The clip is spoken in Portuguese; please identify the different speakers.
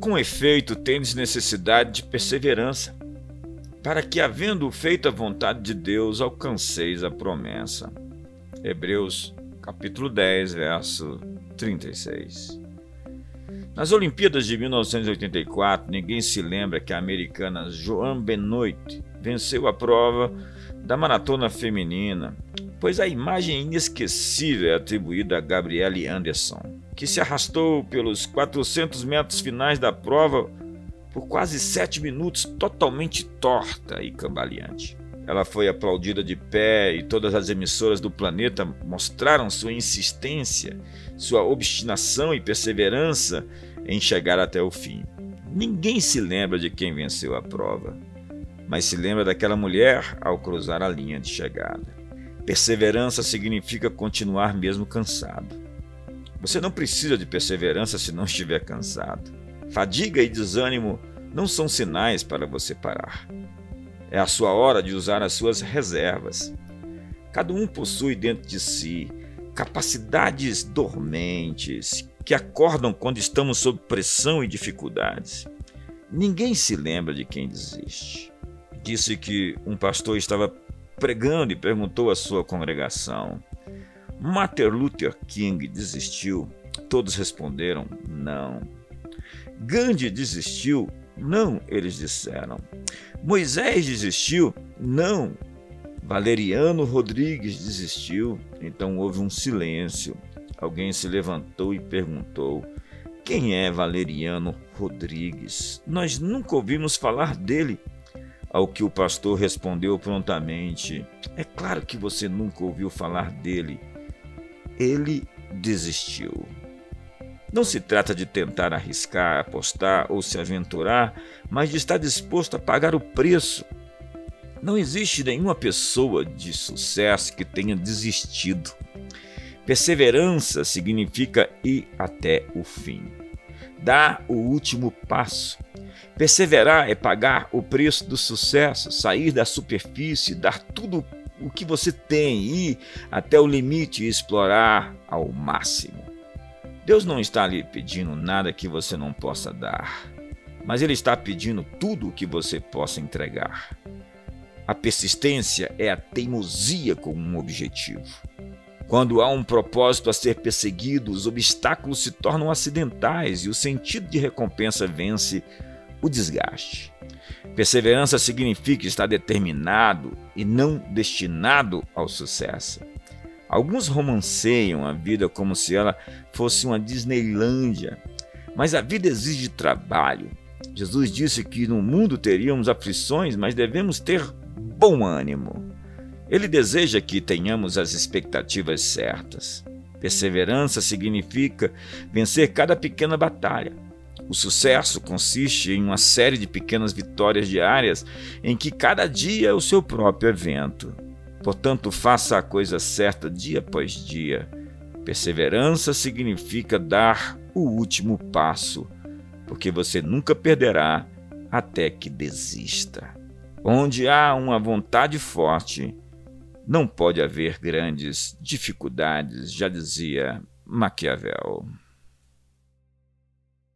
Speaker 1: Com efeito, tendes necessidade de perseverança, para que, havendo feito a vontade de Deus, alcanceis a promessa. Hebreus capítulo 10, verso 36. Nas Olimpíadas de 1984, ninguém se lembra que a americana Joan Benoit venceu a prova da maratona feminina, pois a imagem inesquecível é atribuída a Gabrielle Anderson, que se arrastou pelos 400 metros finais da prova por quase sete minutos, totalmente torta e cambaleante. Ela foi aplaudida de pé e todas as emissoras do planeta mostraram sua insistência, sua obstinação e perseverança em chegar até o fim. Ninguém se lembra de quem venceu a prova, mas se lembra daquela mulher ao cruzar a linha de chegada. Perseverança significa continuar mesmo cansado. Você não precisa de perseverança se não estiver cansado. Fadiga e desânimo não são sinais para você parar. É a sua hora de usar as suas reservas. Cada um possui dentro de si capacidades dormentes que acordam quando estamos sob pressão e dificuldades. Ninguém se lembra de quem desiste. Disse que um pastor estava pregando e perguntou à sua congregação: Martin Luther King desistiu? Todos responderam: não. Gandhi desistiu? Não, eles disseram. Moisés desistiu? Não. Valeriano Rodrigues desistiu? Então houve um silêncio. Alguém se levantou e perguntou: Quem é Valeriano Rodrigues? Nós nunca ouvimos falar dele. Ao que o pastor respondeu prontamente: É claro que você nunca ouviu falar dele. Ele desistiu. Não se trata de tentar arriscar, apostar ou se aventurar, mas de estar disposto a pagar o preço. Não existe nenhuma pessoa de sucesso que tenha desistido. Perseverança significa ir até o fim. Dar o último passo. Perseverar é pagar o preço do sucesso, sair da superfície, dar tudo o que você tem, ir até o limite e explorar ao máximo. Deus não está lhe pedindo nada que você não possa dar, mas Ele está pedindo tudo o que você possa entregar. A persistência é a teimosia com um objetivo. Quando há um propósito a ser perseguido, os obstáculos se tornam acidentais e o sentido de recompensa vence o desgaste. Perseverança significa estar determinado e não destinado ao sucesso. Alguns romanceiam a vida como se ela fosse uma Disneylândia, mas a vida exige trabalho. Jesus disse que no mundo teríamos aflições, mas devemos ter bom ânimo. Ele deseja que tenhamos as expectativas certas. Perseverança significa vencer cada pequena batalha. O sucesso consiste em uma série de pequenas vitórias diárias em que cada dia é o seu próprio evento. Portanto, faça a coisa certa dia após dia. Perseverança significa dar o último passo, porque você nunca perderá até que desista. Onde há uma vontade forte, não pode haver grandes dificuldades, já dizia Maquiavel.